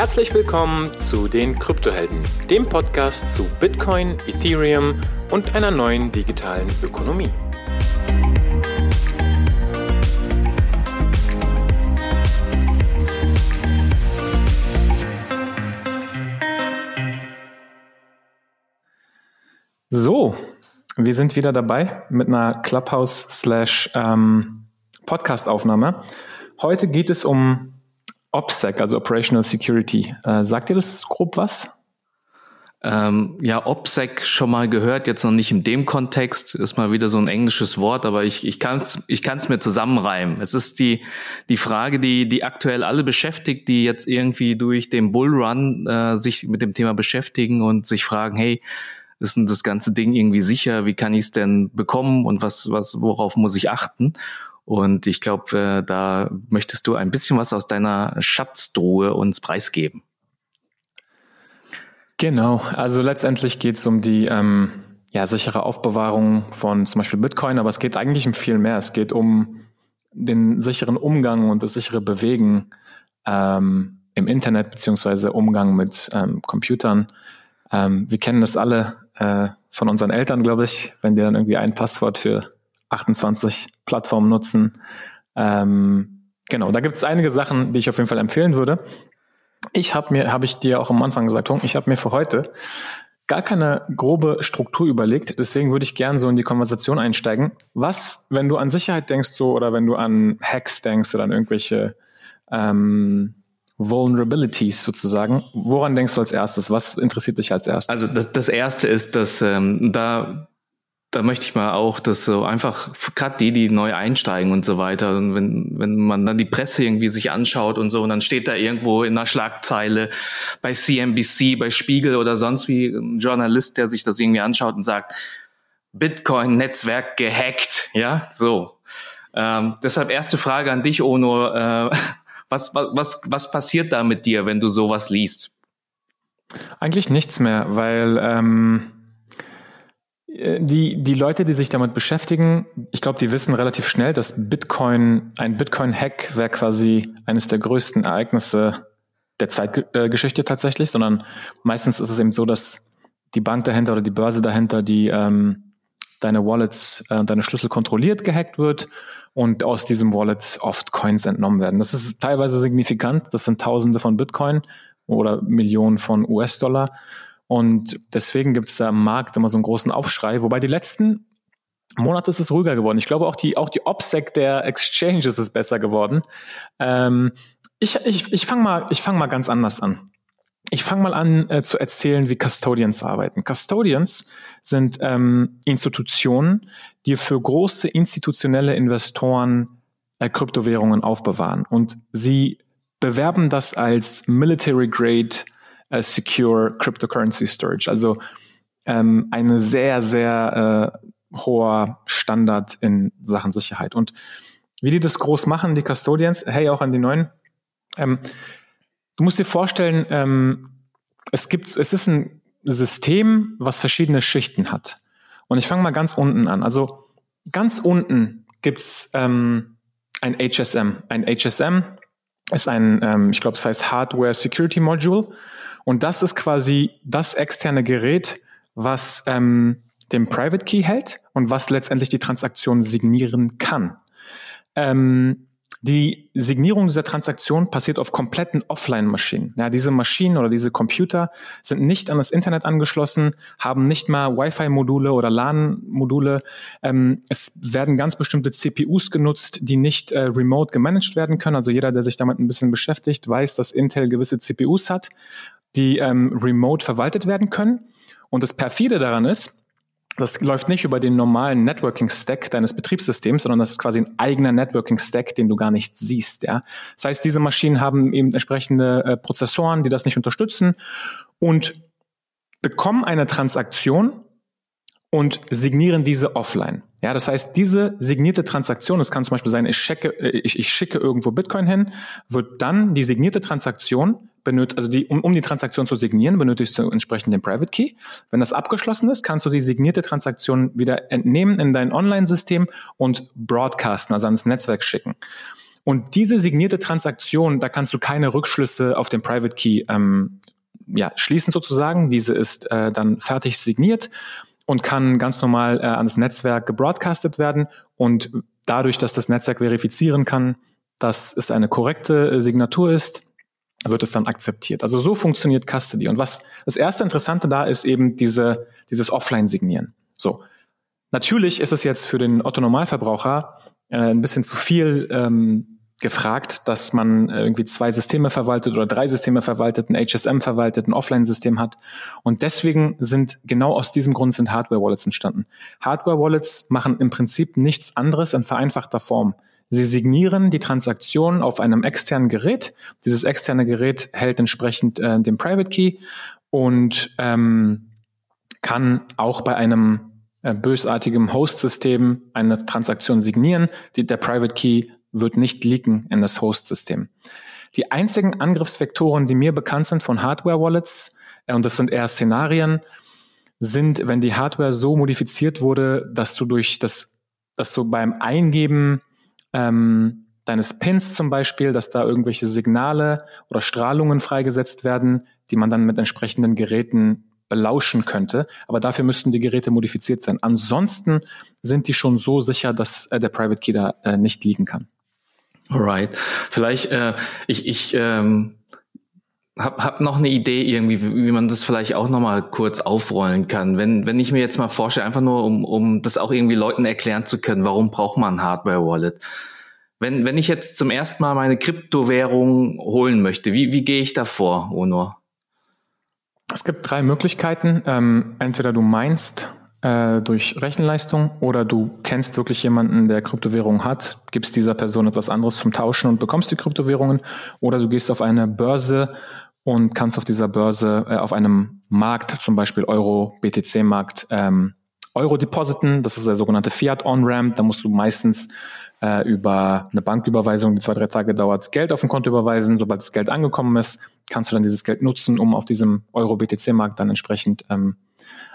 Herzlich willkommen zu den Kryptohelden, dem Podcast zu Bitcoin, Ethereum und einer neuen digitalen Ökonomie. So, wir sind wieder dabei mit einer Clubhouse slash ähm. Heute geht es um OPSEC, also Operational Security. Äh, sagt dir das grob was? Ähm, ja, OPSEC schon mal gehört, jetzt noch nicht in dem Kontext, ist mal wieder so ein englisches Wort, aber ich, ich kann es ich kann's mir zusammenreimen. Es ist die, die Frage, die, die aktuell alle beschäftigt, die jetzt irgendwie durch den Bullrun äh, sich mit dem Thema beschäftigen und sich fragen, hey, ist denn das ganze Ding irgendwie sicher? Wie kann ich es denn bekommen und was, was, worauf muss ich achten? Und ich glaube, äh, da möchtest du ein bisschen was aus deiner Schatztruhe uns preisgeben. Genau, also letztendlich geht es um die ähm, ja, sichere Aufbewahrung von zum Beispiel Bitcoin, aber es geht eigentlich um viel mehr. Es geht um den sicheren Umgang und das sichere Bewegen ähm, im Internet beziehungsweise Umgang mit ähm, Computern. Ähm, wir kennen das alle äh, von unseren Eltern, glaube ich, wenn die dann irgendwie ein Passwort für 28 Plattformen nutzen. Ähm, genau, da gibt es einige Sachen, die ich auf jeden Fall empfehlen würde. Ich habe mir, habe ich dir auch am Anfang gesagt, ich habe mir für heute gar keine grobe Struktur überlegt. Deswegen würde ich gern so in die Konversation einsteigen. Was, wenn du an Sicherheit denkst, so oder wenn du an Hacks denkst oder an irgendwelche ähm, Vulnerabilities sozusagen, woran denkst du als erstes? Was interessiert dich als erstes? Also das, das erste ist, dass ähm, da da möchte ich mal auch, dass so einfach gerade die, die neu einsteigen und so weiter, und wenn, wenn man dann die Presse irgendwie sich anschaut und so, und dann steht da irgendwo in einer Schlagzeile bei CNBC, bei Spiegel oder sonst wie ein Journalist, der sich das irgendwie anschaut und sagt, Bitcoin-Netzwerk gehackt, ja, so. Ähm, deshalb erste Frage an dich, Ono, äh, was, was, was passiert da mit dir, wenn du sowas liest? Eigentlich nichts mehr, weil ähm äh, die, die Leute, die sich damit beschäftigen, ich glaube, die wissen relativ schnell, dass Bitcoin, ein Bitcoin-Hack wäre quasi eines der größten Ereignisse der Zeitgeschichte tatsächlich, sondern meistens ist es eben so, dass die Bank dahinter oder die Börse dahinter, die ähm, deine Wallets äh, deine Schlüssel kontrolliert, gehackt wird und aus diesem Wallet oft Coins entnommen werden. Das ist teilweise signifikant. Das sind Tausende von Bitcoin oder Millionen von US-Dollar. Und deswegen gibt es da im Markt immer so einen großen Aufschrei. Wobei die letzten Monate ist es ruhiger geworden. Ich glaube, auch die, auch die OPSEC der Exchanges ist besser geworden. Ähm, ich ich, ich fange mal, ich fang mal ganz anders an. Ich fange mal an äh, zu erzählen, wie Custodians arbeiten. Custodians sind ähm, Institutionen, die für große institutionelle Investoren äh, Kryptowährungen aufbewahren. Und sie bewerben das als Military Grade äh, Secure Cryptocurrency Storage. Also ähm, eine sehr, sehr äh, hoher Standard in Sachen Sicherheit. Und wie die das groß machen, die Custodians, hey, auch an die neuen. Ähm, du musst dir vorstellen, ähm, es gibt, es ist ein System, was verschiedene Schichten hat. Und ich fange mal ganz unten an. Also ganz unten gibt's ähm, ein HSM. Ein HSM ist ein, ähm, ich glaube, es heißt Hardware Security Module. Und das ist quasi das externe Gerät, was ähm, den Private Key hält und was letztendlich die Transaktion signieren kann. Ähm, die Signierung dieser Transaktion passiert auf kompletten Offline-Maschinen. Ja, diese Maschinen oder diese Computer sind nicht an das Internet angeschlossen, haben nicht mal Wi-Fi-Module oder LAN-Module. Ähm, es werden ganz bestimmte CPUs genutzt, die nicht äh, remote gemanagt werden können. Also jeder, der sich damit ein bisschen beschäftigt, weiß, dass Intel gewisse CPUs hat die ähm, remote verwaltet werden können. Und das perfide daran ist, das läuft nicht über den normalen Networking-Stack deines Betriebssystems, sondern das ist quasi ein eigener Networking-Stack, den du gar nicht siehst. Ja? Das heißt, diese Maschinen haben eben entsprechende äh, Prozessoren, die das nicht unterstützen und bekommen eine Transaktion und signieren diese offline. Ja, das heißt, diese signierte Transaktion, das kann zum Beispiel sein, ich, checke, äh, ich, ich schicke irgendwo Bitcoin hin, wird dann die signierte Transaktion benötigt, also die, um, um die Transaktion zu signieren, benötigst du entsprechend den Private Key. Wenn das abgeschlossen ist, kannst du die signierte Transaktion wieder entnehmen in dein Online-System und broadcasten, also ans Netzwerk schicken. Und diese signierte Transaktion, da kannst du keine Rückschlüsse auf den Private Key ähm, ja, schließen sozusagen. Diese ist äh, dann fertig signiert und kann ganz normal äh, an das Netzwerk gebroadcastet werden. Und dadurch, dass das Netzwerk verifizieren kann, dass es eine korrekte äh, Signatur ist, wird es dann akzeptiert. Also so funktioniert Custody. Und was das erste Interessante da ist eben diese, dieses Offline-Signieren. So. Natürlich ist es jetzt für den Otto-Normalverbraucher äh, ein bisschen zu viel ähm, gefragt, dass man irgendwie zwei Systeme verwaltet oder drei Systeme verwaltet, ein HSM verwaltet, ein Offline-System hat. Und deswegen sind genau aus diesem Grund sind Hardware-Wallets entstanden. Hardware-Wallets machen im Prinzip nichts anderes in vereinfachter Form. Sie signieren die Transaktion auf einem externen Gerät. Dieses externe Gerät hält entsprechend äh, den Private Key und ähm, kann auch bei einem äh, bösartigem Host-System eine Transaktion signieren. Die, der Private Key wird nicht leaken in das Host-System. Die einzigen Angriffsvektoren, die mir bekannt sind von Hardware-Wallets, äh, und das sind eher Szenarien, sind, wenn die Hardware so modifiziert wurde, dass du durch das, dass du beim Eingeben ähm, deines Pins zum Beispiel, dass da irgendwelche Signale oder Strahlungen freigesetzt werden, die man dann mit entsprechenden Geräten belauschen könnte. Aber dafür müssten die Geräte modifiziert sein. Ansonsten sind die schon so sicher, dass äh, der Private Key da äh, nicht liegen kann. Alright. Vielleicht, äh, ich, ich ähm, hab, hab noch eine Idee irgendwie, wie man das vielleicht auch noch mal kurz aufrollen kann. Wenn, wenn ich mir jetzt mal vorstelle, einfach nur, um, um das auch irgendwie Leuten erklären zu können, warum braucht man ein Hardware-Wallet? Wenn, wenn ich jetzt zum ersten Mal meine Kryptowährung holen möchte, wie, wie gehe ich da vor, Onur? Es gibt drei Möglichkeiten. Ähm, entweder du meinst äh, durch Rechenleistung oder du kennst wirklich jemanden, der Kryptowährung hat, gibst dieser Person etwas anderes zum Tauschen und bekommst die Kryptowährungen oder du gehst auf eine Börse und kannst auf dieser Börse äh, auf einem Markt, zum Beispiel Euro, BTC-Markt, ähm, Euro depositen. Das ist der sogenannte Fiat On-Ramp. Da musst du meistens äh, über eine Banküberweisung, die zwei, drei Tage dauert, Geld auf ein Konto überweisen. Sobald das Geld angekommen ist, kannst du dann dieses Geld nutzen, um auf diesem Euro-BTC-Markt dann entsprechend ähm,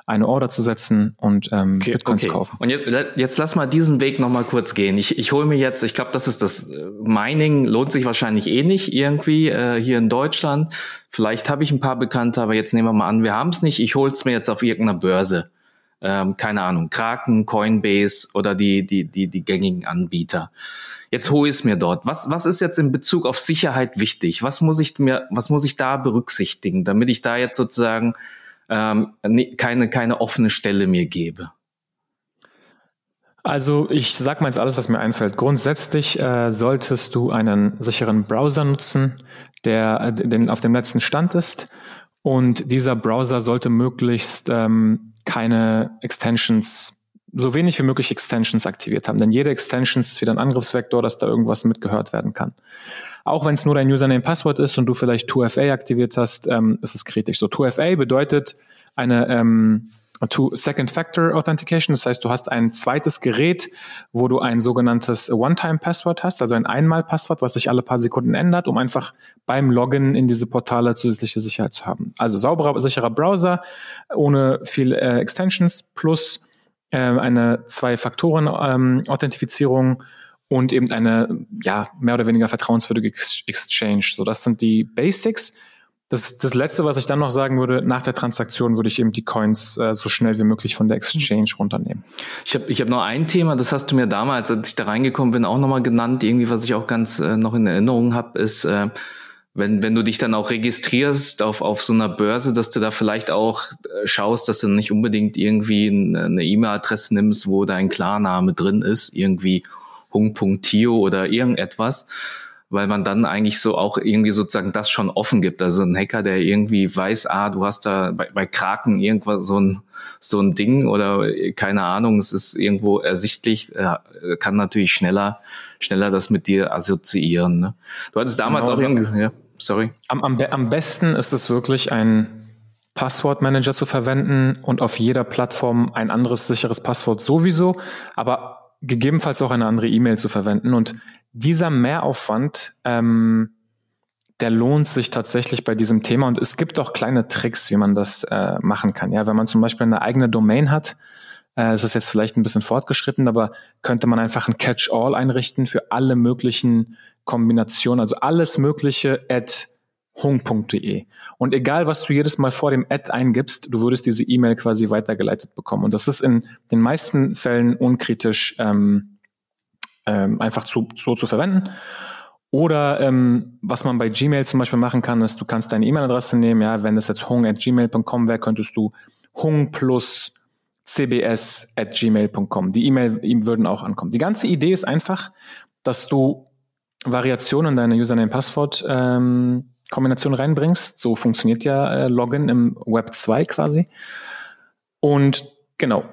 eine Order zu setzen und ähm, okay, Bitcoin okay. zu kaufen. Und jetzt, jetzt lass mal diesen Weg nochmal kurz gehen. Ich, ich hole mir jetzt, ich glaube, das ist das äh, Mining, lohnt sich wahrscheinlich eh nicht irgendwie äh, hier in Deutschland. Vielleicht habe ich ein paar Bekannte, aber jetzt nehmen wir mal an, wir haben es nicht. Ich hole es mir jetzt auf irgendeiner Börse ähm, keine Ahnung, Kraken, Coinbase oder die, die, die, die gängigen Anbieter. Jetzt hole ich es mir dort. Was, was ist jetzt in Bezug auf Sicherheit wichtig? Was muss ich mir, was muss ich da berücksichtigen, damit ich da jetzt sozusagen ähm, keine, keine offene Stelle mir gebe? Also ich sag mal jetzt alles, was mir einfällt. Grundsätzlich äh, solltest du einen sicheren Browser nutzen, der äh, den auf dem letzten Stand ist. Und dieser Browser sollte möglichst ähm, keine Extensions, so wenig wie möglich Extensions aktiviert haben. Denn jede Extension ist wieder ein Angriffsvektor, dass da irgendwas mitgehört werden kann. Auch wenn es nur dein Username-Passwort ist und du vielleicht 2FA aktiviert hast, ähm, ist es kritisch. So 2FA bedeutet eine ähm, Second Factor Authentication. Das heißt, du hast ein zweites Gerät, wo du ein sogenanntes One-Time-Passwort hast, also ein Einmal-Passwort, was sich alle paar Sekunden ändert, um einfach beim Login in diese Portale zusätzliche Sicherheit zu haben. Also sauberer, sicherer Browser, ohne viel äh, Extensions plus äh, eine Zwei-Faktoren-Authentifizierung ähm, und eben eine ja mehr oder weniger vertrauenswürdige Exchange. So, das sind die Basics. Das, das Letzte, was ich dann noch sagen würde, nach der Transaktion würde ich eben die Coins äh, so schnell wie möglich von der Exchange runternehmen. Ich habe ich hab noch ein Thema, das hast du mir damals, als ich da reingekommen bin, auch nochmal genannt. Irgendwie, was ich auch ganz äh, noch in Erinnerung habe, ist, äh, wenn, wenn du dich dann auch registrierst auf, auf so einer Börse, dass du da vielleicht auch äh, schaust, dass du nicht unbedingt irgendwie eine E-Mail-Adresse nimmst, wo dein Klarname drin ist, irgendwie hung.tio oder irgendetwas weil man dann eigentlich so auch irgendwie sozusagen das schon offen gibt. Also ein Hacker, der irgendwie weiß, ah, du hast da bei, bei Kraken irgendwas so ein so ein Ding oder keine Ahnung, es ist irgendwo ersichtlich, kann natürlich schneller schneller das mit dir assoziieren. Ne? Du hattest damals genau, auch ja, sorry. Am, am, am besten ist es wirklich ein Passwortmanager zu verwenden und auf jeder Plattform ein anderes sicheres Passwort sowieso, aber gegebenenfalls auch eine andere E-Mail zu verwenden. Und dieser Mehraufwand, ähm, der lohnt sich tatsächlich bei diesem Thema. Und es gibt auch kleine Tricks, wie man das äh, machen kann. Ja, wenn man zum Beispiel eine eigene Domain hat, äh, es ist jetzt vielleicht ein bisschen fortgeschritten, aber könnte man einfach ein Catch-all einrichten für alle möglichen Kombinationen, also alles Mögliche at hung.de. Und egal, was du jedes Mal vor dem Ad eingibst, du würdest diese E-Mail quasi weitergeleitet bekommen. Und das ist in den meisten Fällen unkritisch ähm, ähm, einfach zu, so zu verwenden. Oder ähm, was man bei Gmail zum Beispiel machen kann, ist, du kannst deine E-Mail-Adresse nehmen. Ja, wenn das jetzt hung at gmail.com wäre, könntest du hung plus cbs at gmail.com. Die E-Mail würden auch ankommen. Die ganze Idee ist einfach, dass du Variationen in deine Username-Passwort ähm, reinbringst. So funktioniert ja äh, Login im Web 2 quasi. Und genau,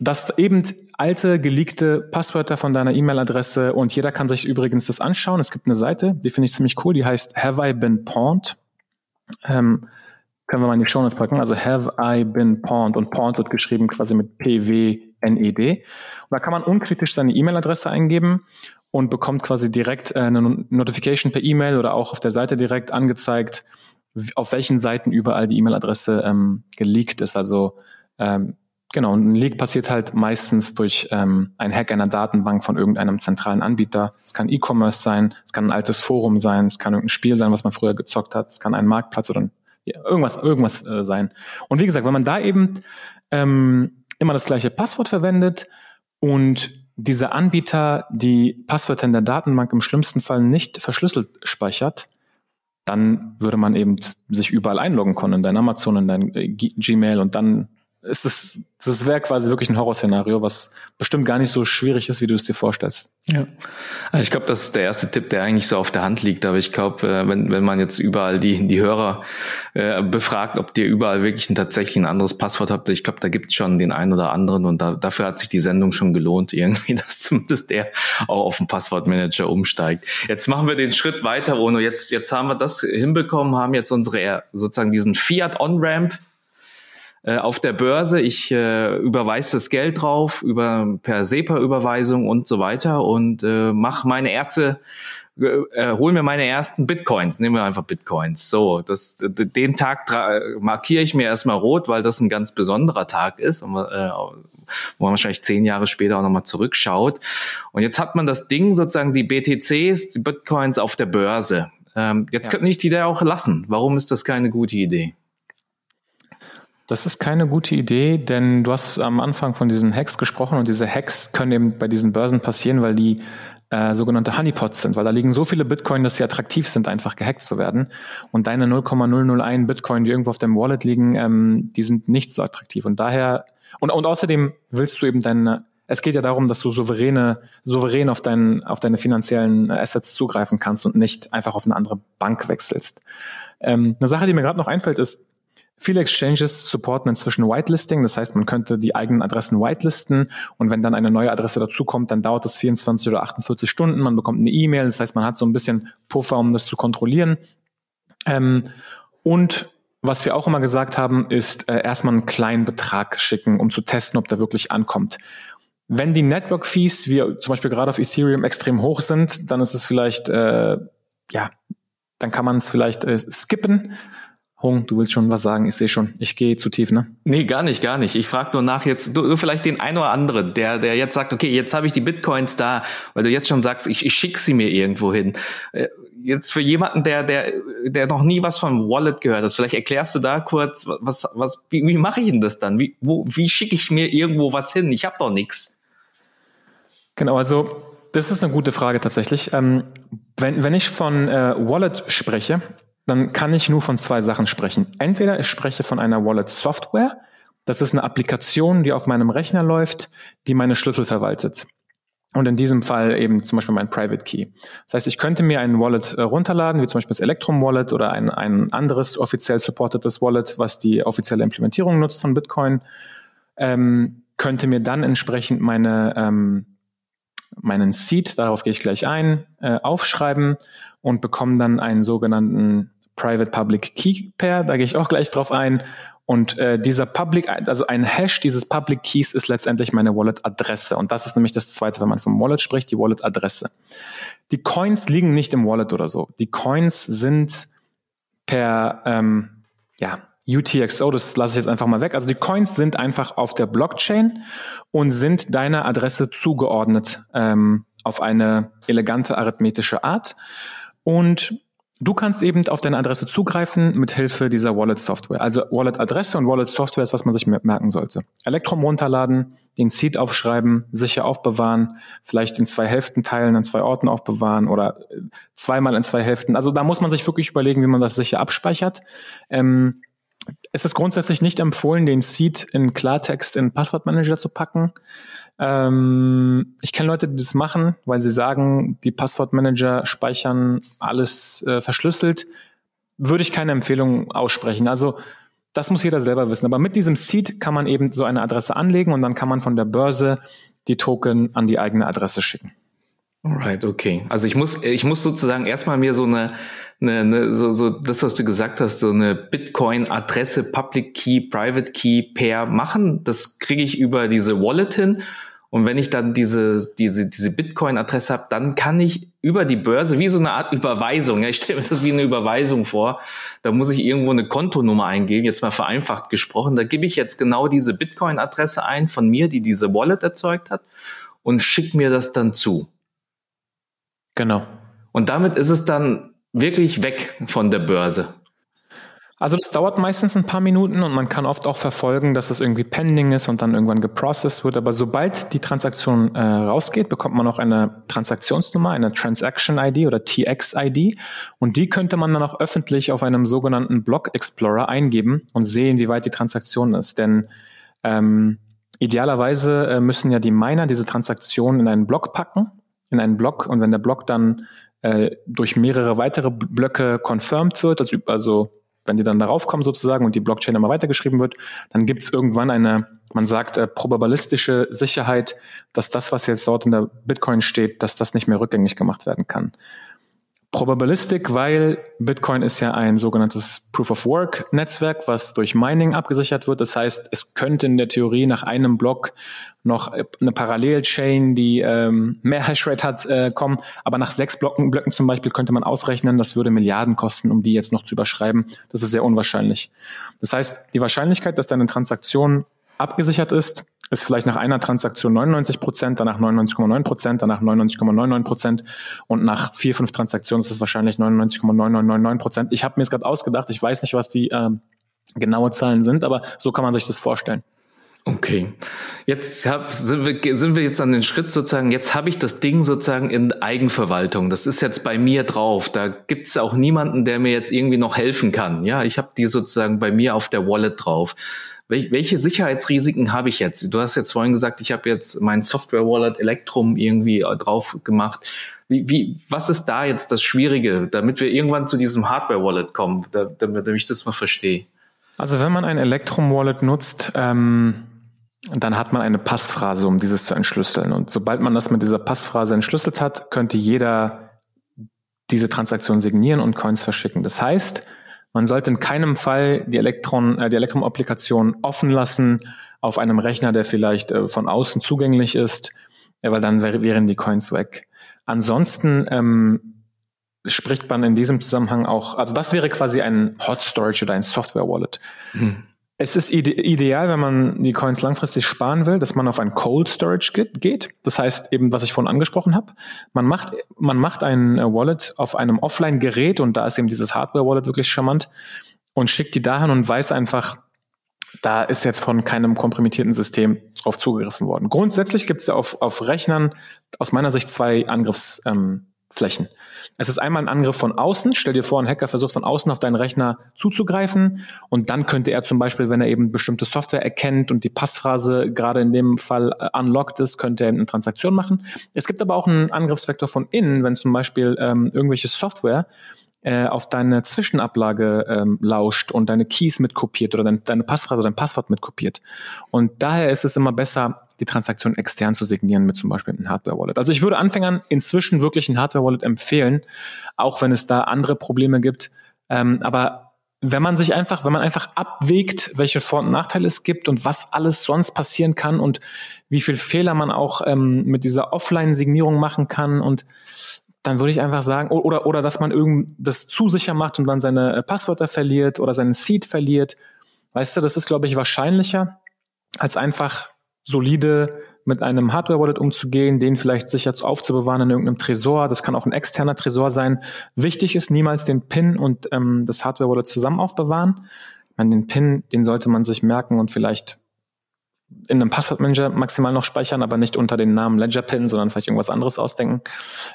das eben alte, geleakte Passwörter von deiner E-Mail-Adresse und jeder kann sich übrigens das anschauen. Es gibt eine Seite, die finde ich ziemlich cool, die heißt Have I Been Pawned? Ähm, können wir mal in die Show Notes packen. Also Have I Been Pawned und Pawned wird geschrieben quasi mit P-W-N-E-D. Und da kann man unkritisch seine E-Mail-Adresse eingeben und bekommt quasi direkt äh, eine Notification per E-Mail oder auch auf der Seite direkt angezeigt, auf welchen Seiten überall die E-Mail-Adresse ähm, geleakt ist. Also ähm, genau, ein Leak passiert halt meistens durch ähm, ein Hack einer Datenbank von irgendeinem zentralen Anbieter. Es kann E-Commerce sein, es kann ein altes Forum sein, es kann irgendein Spiel sein, was man früher gezockt hat, es kann ein Marktplatz oder ein, ja, irgendwas, irgendwas äh, sein. Und wie gesagt, wenn man da eben ähm, immer das gleiche Passwort verwendet und diese Anbieter die Passwörter in der Datenbank im schlimmsten Fall nicht verschlüsselt speichert, dann würde man eben sich überall einloggen können, in dein Amazon, in dein äh, Gmail und dann ist es, das wäre quasi wirklich ein Horrorszenario, was bestimmt gar nicht so schwierig ist, wie du es dir vorstellst. Ja, also ich glaube, das ist der erste Tipp, der eigentlich so auf der Hand liegt. Aber ich glaube, äh, wenn, wenn man jetzt überall die, die Hörer äh, befragt, ob dir überall wirklich ein tatsächlich ein anderes Passwort habt, ich glaube, da gibt es schon den einen oder anderen und da, dafür hat sich die Sendung schon gelohnt, irgendwie, dass zumindest der auch auf den Passwortmanager umsteigt. Jetzt machen wir den Schritt weiter, Ono. Jetzt, jetzt haben wir das hinbekommen, haben jetzt unsere sozusagen diesen Fiat On-Ramp äh, auf der Börse. Ich äh, überweise das Geld drauf über per SEPA-Überweisung und so weiter und äh, mache meine erste äh, äh hol mir meine ersten Bitcoins, nehmen wir einfach Bitcoins. So, das, den Tag markiere ich mir erstmal rot, weil das ein ganz besonderer Tag ist, und, äh, wo man wahrscheinlich zehn Jahre später auch nochmal zurückschaut. Und jetzt hat man das Ding sozusagen die BTCs, die Bitcoins auf der Börse. Ähm, jetzt ja. könnte ich die da auch lassen. Warum ist das keine gute Idee? Das ist keine gute Idee, denn du hast am Anfang von diesen Hacks gesprochen und diese Hacks können eben bei diesen Börsen passieren, weil die äh, sogenannte Honeypots sind, weil da liegen so viele Bitcoin, dass sie attraktiv sind, einfach gehackt zu werden. Und deine 0,001 Bitcoin, die irgendwo auf deinem Wallet liegen, ähm, die sind nicht so attraktiv. Und daher, und, und außerdem willst du eben deine, es geht ja darum, dass du souveräne, souverän auf, deinen, auf deine finanziellen Assets zugreifen kannst und nicht einfach auf eine andere Bank wechselst. Ähm, eine Sache, die mir gerade noch einfällt, ist, Viele Exchanges supporten inzwischen Whitelisting, das heißt, man könnte die eigenen Adressen whitelisten. Und wenn dann eine neue Adresse dazukommt, dann dauert das 24 oder 48 Stunden, man bekommt eine E-Mail, das heißt, man hat so ein bisschen Puffer, um das zu kontrollieren. Ähm, und was wir auch immer gesagt haben, ist äh, erstmal einen kleinen Betrag schicken, um zu testen, ob der wirklich ankommt. Wenn die Network Fees, wie zum Beispiel gerade auf Ethereum, extrem hoch sind, dann ist es vielleicht, äh, ja, dann kann man es vielleicht äh, skippen Hung, du willst schon was sagen, ich sehe schon, ich gehe zu tief, ne? Nee, gar nicht, gar nicht. Ich frage nur nach jetzt, du vielleicht den einen oder anderen, der, der jetzt sagt, okay, jetzt habe ich die Bitcoins da, weil du jetzt schon sagst, ich, ich schicke sie mir irgendwo hin. Äh, jetzt für jemanden, der, der, der noch nie was von Wallet gehört hat, vielleicht erklärst du da kurz, was, was, wie, wie mache ich denn das dann? Wie, wo, wie schicke ich mir irgendwo was hin? Ich habe doch nichts. Genau, also das ist eine gute Frage tatsächlich. Ähm, wenn, wenn ich von äh, Wallet spreche, dann kann ich nur von zwei Sachen sprechen. Entweder ich spreche von einer Wallet Software, das ist eine Applikation, die auf meinem Rechner läuft, die meine Schlüssel verwaltet. Und in diesem Fall eben zum Beispiel mein Private Key. Das heißt, ich könnte mir ein Wallet äh, runterladen, wie zum Beispiel das Electrum Wallet oder ein, ein anderes offiziell supportetes Wallet, was die offizielle Implementierung nutzt von Bitcoin, ähm, könnte mir dann entsprechend meine, ähm, meinen Seed, darauf gehe ich gleich ein, äh, aufschreiben und bekomme dann einen sogenannten Private Public Key Pair, da gehe ich auch gleich drauf ein. Und äh, dieser Public, also ein Hash dieses Public Keys ist letztendlich meine Wallet-Adresse. Und das ist nämlich das Zweite, wenn man vom Wallet spricht, die Wallet-Adresse. Die Coins liegen nicht im Wallet oder so. Die Coins sind per ähm, ja, UTXO, das lasse ich jetzt einfach mal weg. Also die Coins sind einfach auf der Blockchain und sind deiner Adresse zugeordnet ähm, auf eine elegante arithmetische Art. Und Du kannst eben auf deine Adresse zugreifen mit Hilfe dieser Wallet-Software. Also Wallet-Adresse und Wallet-Software ist, was man sich merken sollte. Elektrum runterladen, den Seed aufschreiben, sicher aufbewahren, vielleicht in zwei Hälften teilen, an zwei Orten aufbewahren oder äh, zweimal in zwei Hälften. Also da muss man sich wirklich überlegen, wie man das sicher abspeichert. Ähm, es ist grundsätzlich nicht empfohlen, den Seed in Klartext in Passwortmanager zu packen. Ähm, ich kenne Leute, die das machen, weil sie sagen, die Passwortmanager speichern alles äh, verschlüsselt. Würde ich keine Empfehlung aussprechen. Also das muss jeder selber wissen. Aber mit diesem Seed kann man eben so eine Adresse anlegen und dann kann man von der Börse die Token an die eigene Adresse schicken. Alright, okay. Also ich muss, ich muss sozusagen erstmal mir so eine, eine, eine so, so das, was du gesagt hast, so eine Bitcoin-Adresse, Public Key, Private Key Pair machen. Das kriege ich über diese Wallet hin und wenn ich dann diese, diese, diese Bitcoin-Adresse habe, dann kann ich über die Börse, wie so eine Art Überweisung, ja, ich stelle mir das wie eine Überweisung vor, da muss ich irgendwo eine Kontonummer eingeben, jetzt mal vereinfacht gesprochen, da gebe ich jetzt genau diese Bitcoin-Adresse ein von mir, die diese Wallet erzeugt hat und schicke mir das dann zu. Genau. Und damit ist es dann wirklich weg von der Börse. Also das dauert meistens ein paar Minuten und man kann oft auch verfolgen, dass es irgendwie pending ist und dann irgendwann geprocessed wird. Aber sobald die Transaktion äh, rausgeht, bekommt man auch eine Transaktionsnummer, eine Transaction ID oder TX ID. Und die könnte man dann auch öffentlich auf einem sogenannten Block Explorer eingeben und sehen, wie weit die Transaktion ist. Denn ähm, idealerweise äh, müssen ja die Miner diese Transaktion in einen Block packen, in einen Block. Und wenn der Block dann äh, durch mehrere weitere Blöcke confirmed wird, also wenn die dann darauf kommen sozusagen und die Blockchain immer weitergeschrieben wird, dann gibt es irgendwann eine, man sagt, äh, probabilistische Sicherheit, dass das, was jetzt dort in der Bitcoin steht, dass das nicht mehr rückgängig gemacht werden kann. Probabilistik, weil Bitcoin ist ja ein sogenanntes Proof of Work Netzwerk, was durch Mining abgesichert wird. Das heißt, es könnte in der Theorie nach einem Block noch eine Parallelchain, die ähm, mehr Hashrate hat, äh, kommen. Aber nach sechs Blocken, Blöcken zum Beispiel könnte man ausrechnen, das würde Milliarden kosten, um die jetzt noch zu überschreiben. Das ist sehr unwahrscheinlich. Das heißt, die Wahrscheinlichkeit, dass deine Transaktion abgesichert ist, ist vielleicht nach einer Transaktion 99 Prozent, danach 99,9 Prozent, danach 99,99 Prozent und nach vier, fünf Transaktionen ist es wahrscheinlich 99,9999 Prozent. Ich habe mir es gerade ausgedacht, ich weiß nicht, was die äh, genaue Zahlen sind, aber so kann man sich das vorstellen. Okay, jetzt hab, sind, wir, sind wir jetzt an den Schritt sozusagen, jetzt habe ich das Ding sozusagen in Eigenverwaltung. Das ist jetzt bei mir drauf. Da gibt's auch niemanden, der mir jetzt irgendwie noch helfen kann. Ja, ich habe die sozusagen bei mir auf der Wallet drauf. Wel welche Sicherheitsrisiken habe ich jetzt? Du hast jetzt vorhin gesagt, ich habe jetzt mein Software-Wallet Electrum irgendwie drauf gemacht. Wie, wie, was ist da jetzt das Schwierige, damit wir irgendwann zu diesem Hardware-Wallet kommen, damit, damit ich das mal verstehe? Also wenn man ein Electrum-Wallet nutzt, ähm, dann hat man eine Passphrase, um dieses zu entschlüsseln. Und sobald man das mit dieser Passphrase entschlüsselt hat, könnte jeder diese Transaktion signieren und Coins verschicken. Das heißt, man sollte in keinem Fall die Elektron, äh, die Elektrum-Applikation offen lassen auf einem Rechner, der vielleicht äh, von außen zugänglich ist, äh, weil dann wären die Coins weg. Ansonsten ähm, spricht man in diesem Zusammenhang auch, also das wäre quasi ein Hot Storage oder ein Software Wallet. Mhm. Es ist ide ideal, wenn man die Coins langfristig sparen will, dass man auf ein Cold Storage geht. Das heißt eben, was ich vorhin angesprochen habe. Man macht, man macht ein äh, Wallet auf einem Offline-Gerät und da ist eben dieses Hardware-Wallet wirklich charmant und schickt die dahin und weiß einfach, da ist jetzt von keinem kompromittierten System drauf zugegriffen worden. Grundsätzlich gibt es ja auf, auf Rechnern aus meiner Sicht zwei Angriffs, ähm, Flächen. Es ist einmal ein Angriff von außen. Stell dir vor, ein Hacker versucht von außen auf deinen Rechner zuzugreifen und dann könnte er zum Beispiel, wenn er eben bestimmte Software erkennt und die Passphrase gerade in dem Fall äh, unlocked ist, könnte er eine Transaktion machen. Es gibt aber auch einen Angriffsvektor von innen, wenn zum Beispiel ähm, irgendwelche Software äh, auf deine Zwischenablage ähm, lauscht und deine Keys mitkopiert oder dein, deine Passphrase, dein Passwort mitkopiert. Und daher ist es immer besser, die Transaktion extern zu signieren mit zum Beispiel einem Hardware-Wallet. Also ich würde Anfängern inzwischen wirklich ein Hardware-Wallet empfehlen, auch wenn es da andere Probleme gibt. Ähm, aber wenn man sich einfach, wenn man einfach abwägt, welche Vor- und Nachteile es gibt und was alles sonst passieren kann und wie viel Fehler man auch ähm, mit dieser Offline-Signierung machen kann und dann würde ich einfach sagen, oder, oder dass man irgend das zu sicher macht und dann seine äh, Passwörter verliert oder seinen Seed verliert Weißt du, das ist, glaube ich, wahrscheinlicher, als einfach solide mit einem Hardware-Wallet umzugehen, den vielleicht sicher aufzubewahren in irgendeinem Tresor. Das kann auch ein externer Tresor sein. Wichtig ist niemals den PIN und ähm, das Hardware-Wallet zusammen aufbewahren. Ich meine, den PIN, den sollte man sich merken und vielleicht in einem Passwortmanager maximal noch speichern, aber nicht unter den Namen Ledger PIN, sondern vielleicht irgendwas anderes ausdenken.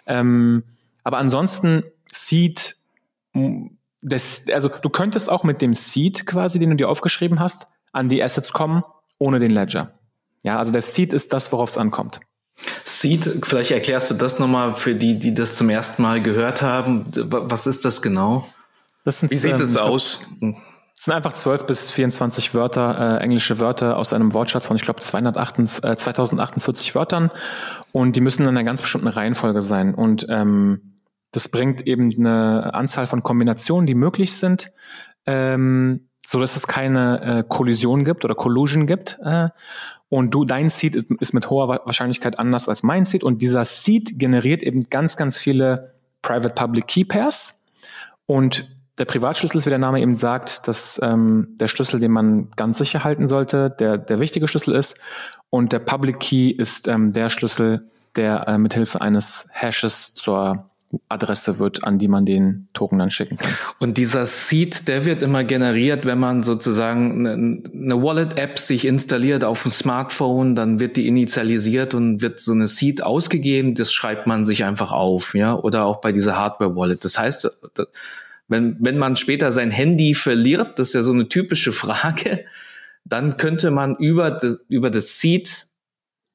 Ähm, aber ansonsten Seed, das, also du könntest auch mit dem Seed quasi, den du dir aufgeschrieben hast, an die Assets kommen, ohne den Ledger. Ja, also der Seed ist das, worauf es ankommt. Seed, vielleicht erklärst du das nochmal für die, die das zum ersten Mal gehört haben. Was ist das genau? Das sind, Wie sieht es ähm, aus? Es sind einfach 12 bis 24 Wörter, äh, englische Wörter aus einem Wortschatz von, ich glaube, äh, 2048 Wörtern. Und die müssen in einer ganz bestimmten Reihenfolge sein. Und ähm, das bringt eben eine Anzahl von Kombinationen, die möglich sind. Ähm, so dass es keine äh, Kollision gibt oder Collusion gibt. Äh, und du, dein Seed ist, ist mit hoher Wahrscheinlichkeit anders als mein Seed. Und dieser Seed generiert eben ganz, ganz viele Private-Public Key Pairs. Und der Privatschlüssel ist, wie der Name eben sagt, dass ähm, der Schlüssel, den man ganz sicher halten sollte, der der wichtige Schlüssel ist. Und der Public Key ist ähm, der Schlüssel, der äh, mithilfe eines Hashes zur Adresse wird, an die man den Token dann schicken kann. Und dieser Seed, der wird immer generiert, wenn man sozusagen eine Wallet-App sich installiert auf dem Smartphone, dann wird die initialisiert und wird so eine Seed ausgegeben, das schreibt man sich einfach auf, ja, oder auch bei dieser Hardware-Wallet. Das heißt, wenn, wenn man später sein Handy verliert, das ist ja so eine typische Frage, dann könnte man über das, über das Seed,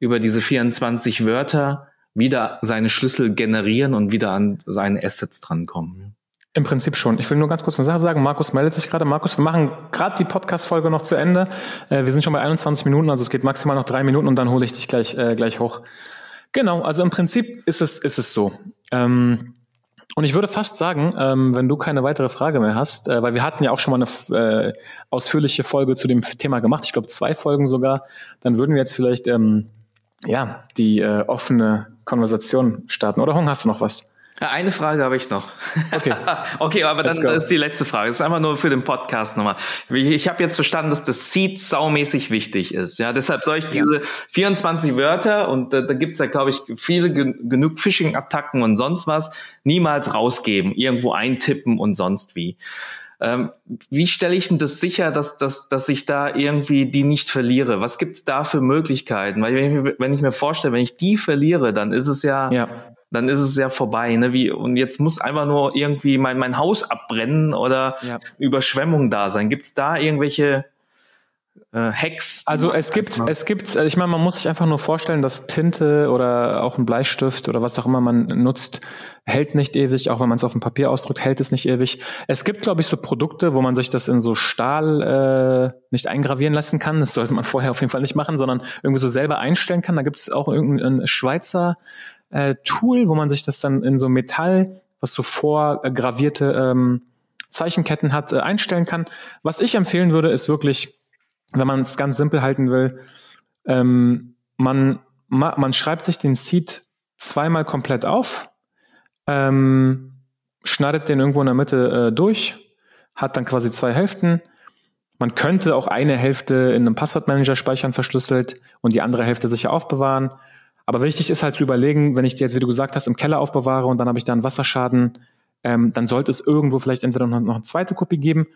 über diese 24 Wörter wieder seine Schlüssel generieren und wieder an seine Assets drankommen. Im Prinzip schon. Ich will nur ganz kurz eine Sache sagen. Markus meldet sich gerade. Markus, wir machen gerade die Podcast-Folge noch zu Ende. Äh, wir sind schon bei 21 Minuten, also es geht maximal noch drei Minuten und dann hole ich dich gleich, äh, gleich hoch. Genau, also im Prinzip ist es, ist es so. Ähm, und ich würde fast sagen, ähm, wenn du keine weitere Frage mehr hast, äh, weil wir hatten ja auch schon mal eine äh, ausführliche Folge zu dem Thema gemacht, ich glaube zwei Folgen sogar, dann würden wir jetzt vielleicht ähm, ja die äh, offene Konversation starten. Oder Hong, hast du noch was? Eine Frage habe ich noch. Okay. okay, aber dann ist die letzte Frage. Das ist einfach nur für den Podcast nochmal. Ich habe jetzt verstanden, dass das Seed saumäßig wichtig ist. Ja, deshalb soll ich diese ja. 24 Wörter und da, da gibt's ja, glaube ich, viele genug Phishing-Attacken und sonst was, niemals rausgeben, irgendwo eintippen und sonst wie. Ähm, wie stelle ich denn das sicher, dass, dass, dass ich da irgendwie die nicht verliere? Was gibt's da für Möglichkeiten? Weil wenn ich, wenn ich mir vorstelle, wenn ich die verliere, dann ist es ja, ja. dann ist es ja vorbei. Ne? Wie, und jetzt muss einfach nur irgendwie mein, mein Haus abbrennen oder ja. Überschwemmung da sein. Gibt's da irgendwelche äh, Hacks. Also es gibt, es gibt, also ich meine, man muss sich einfach nur vorstellen, dass Tinte oder auch ein Bleistift oder was auch immer man nutzt, hält nicht ewig, auch wenn man es auf dem Papier ausdrückt, hält es nicht ewig. Es gibt, glaube ich, so Produkte, wo man sich das in so Stahl äh, nicht eingravieren lassen kann. Das sollte man vorher auf jeden Fall nicht machen, sondern irgendwie so selber einstellen kann. Da gibt es auch irgendein Schweizer äh, Tool, wo man sich das dann in so Metall, was so vorgravierte ähm, Zeichenketten hat, äh, einstellen kann. Was ich empfehlen würde, ist wirklich wenn man es ganz simpel halten will, ähm, man, man schreibt sich den Seed zweimal komplett auf, ähm, schneidet den irgendwo in der Mitte äh, durch, hat dann quasi zwei Hälften. Man könnte auch eine Hälfte in einem Passwortmanager speichern, verschlüsselt, und die andere Hälfte sicher aufbewahren. Aber wichtig ist halt zu überlegen, wenn ich die jetzt, wie du gesagt hast, im Keller aufbewahre und dann habe ich da einen Wasserschaden, ähm, dann sollte es irgendwo vielleicht entweder noch eine zweite Kopie geben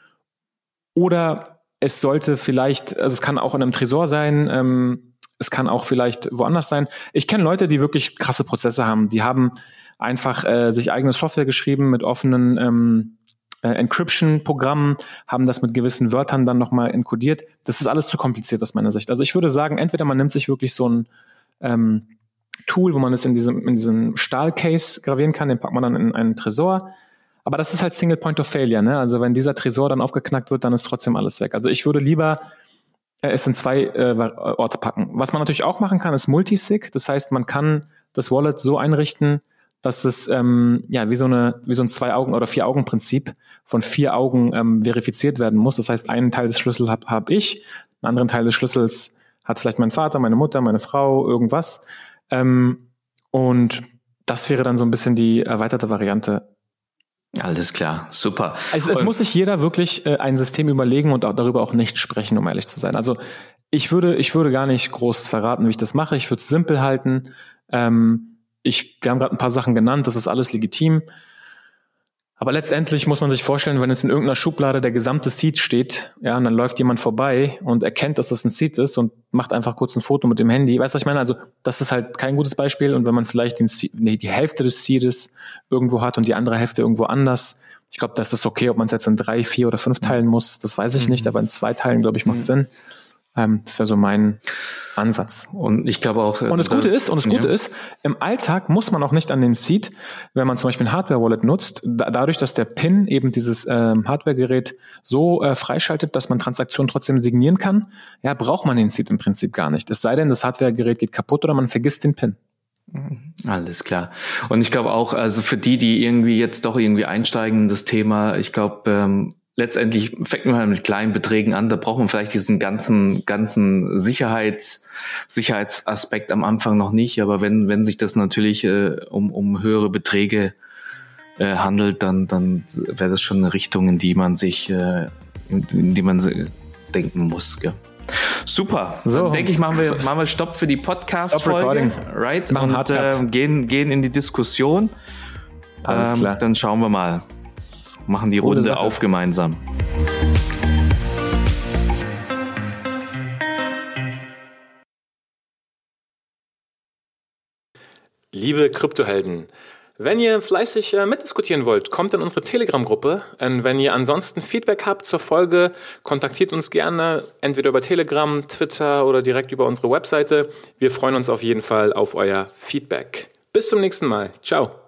oder es sollte vielleicht, also es kann auch in einem Tresor sein, ähm, es kann auch vielleicht woanders sein. Ich kenne Leute, die wirklich krasse Prozesse haben. Die haben einfach äh, sich eigene Software geschrieben mit offenen ähm, äh, Encryption-Programmen, haben das mit gewissen Wörtern dann nochmal encodiert. Das ist alles zu kompliziert aus meiner Sicht. Also ich würde sagen, entweder man nimmt sich wirklich so ein ähm, Tool, wo man es in diesem, in diesem Stahlcase gravieren kann, den packt man dann in einen Tresor aber das ist halt Single Point of Failure. Ne? Also wenn dieser Tresor dann aufgeknackt wird, dann ist trotzdem alles weg. Also ich würde lieber äh, es in zwei äh, Orte packen. Was man natürlich auch machen kann, ist Multisig. Das heißt, man kann das Wallet so einrichten, dass es ähm, ja wie so eine wie so ein zwei Augen oder vier Augen Prinzip von vier Augen ähm, verifiziert werden muss. Das heißt, einen Teil des Schlüssels habe hab ich, einen anderen Teil des Schlüssels hat vielleicht mein Vater, meine Mutter, meine Frau, irgendwas. Ähm, und das wäre dann so ein bisschen die erweiterte Variante Alles klar, super. Also es muss sich jeder wirklich äh, ein System überlegen und auch darüber auch nicht sprechen, um ehrlich zu sein. Also ich würde, ich würde gar nicht groß verraten, wie ich das mache. Ich würde es simpel halten. Ähm, ich, wir haben gerade ein paar Sachen genannt, das ist alles legitim. Aber letztendlich muss man sich vorstellen, wenn es in irgendeiner Schublade der gesamte Seed steht, ja, und dann läuft jemand vorbei und erkennt, dass das ein Seed ist und macht einfach kurz ein Foto mit dem Handy. Weißt du, was ich meine? Also, das ist halt kein gutes Beispiel. Und wenn man vielleicht den Seed, nee, die Hälfte des Seedes irgendwo hat und die andere Hälfte irgendwo anders, ich glaube, das ist okay, ob man es jetzt in drei, vier oder fünf teilen muss, das weiß ich mhm. nicht, aber in zwei Teilen, glaube ich, macht mhm. Sinn. Ähm, das wäre so mein Ansatz. Und ich glaube auch. Und das Gute ist, und das Gute ja. ist, im Alltag muss man auch nicht an den Seed, wenn man zum Beispiel ein Hardware-Wallet nutzt, da, dadurch, dass der PIN eben dieses ähm, Hardware-Gerät so äh, freischaltet, dass man Transaktionen trotzdem signieren kann, ja, braucht man den Seed im Prinzip gar nicht. Es sei denn, das Hardware-Gerät geht kaputt oder man vergisst den PIN. Alles klar. Und ich glaube auch, also für die, die irgendwie jetzt doch irgendwie einsteigen in das Thema, ich glaube, ähm, letztendlich fängt man halt mit kleinen Beträgen an. Da braucht man vielleicht diesen ganzen, ganzen Sicherheits, Sicherheitsaspekt am Anfang noch nicht. Aber wenn, wenn sich das natürlich äh, um, um höhere Beträge äh, handelt, dann, dann wäre das schon eine Richtung, in die man sich, äh, in, in die man denken muss. Gell? Super. So, dann denke ich, machen wir, machen wir Stopp für die Podcast-Folge. Right? Machen und äh, gehen, gehen in die Diskussion. Alles ähm, klar. Dann schauen wir mal machen die Runde auf gemeinsam. Liebe Kryptohelden, wenn ihr fleißig äh, mitdiskutieren wollt, kommt in unsere Telegram-Gruppe. Und wenn ihr ansonsten Feedback habt zur Folge, kontaktiert uns gerne entweder über Telegram, Twitter oder direkt über unsere Webseite. Wir freuen uns auf jeden Fall auf euer Feedback. Bis zum nächsten Mal. Ciao.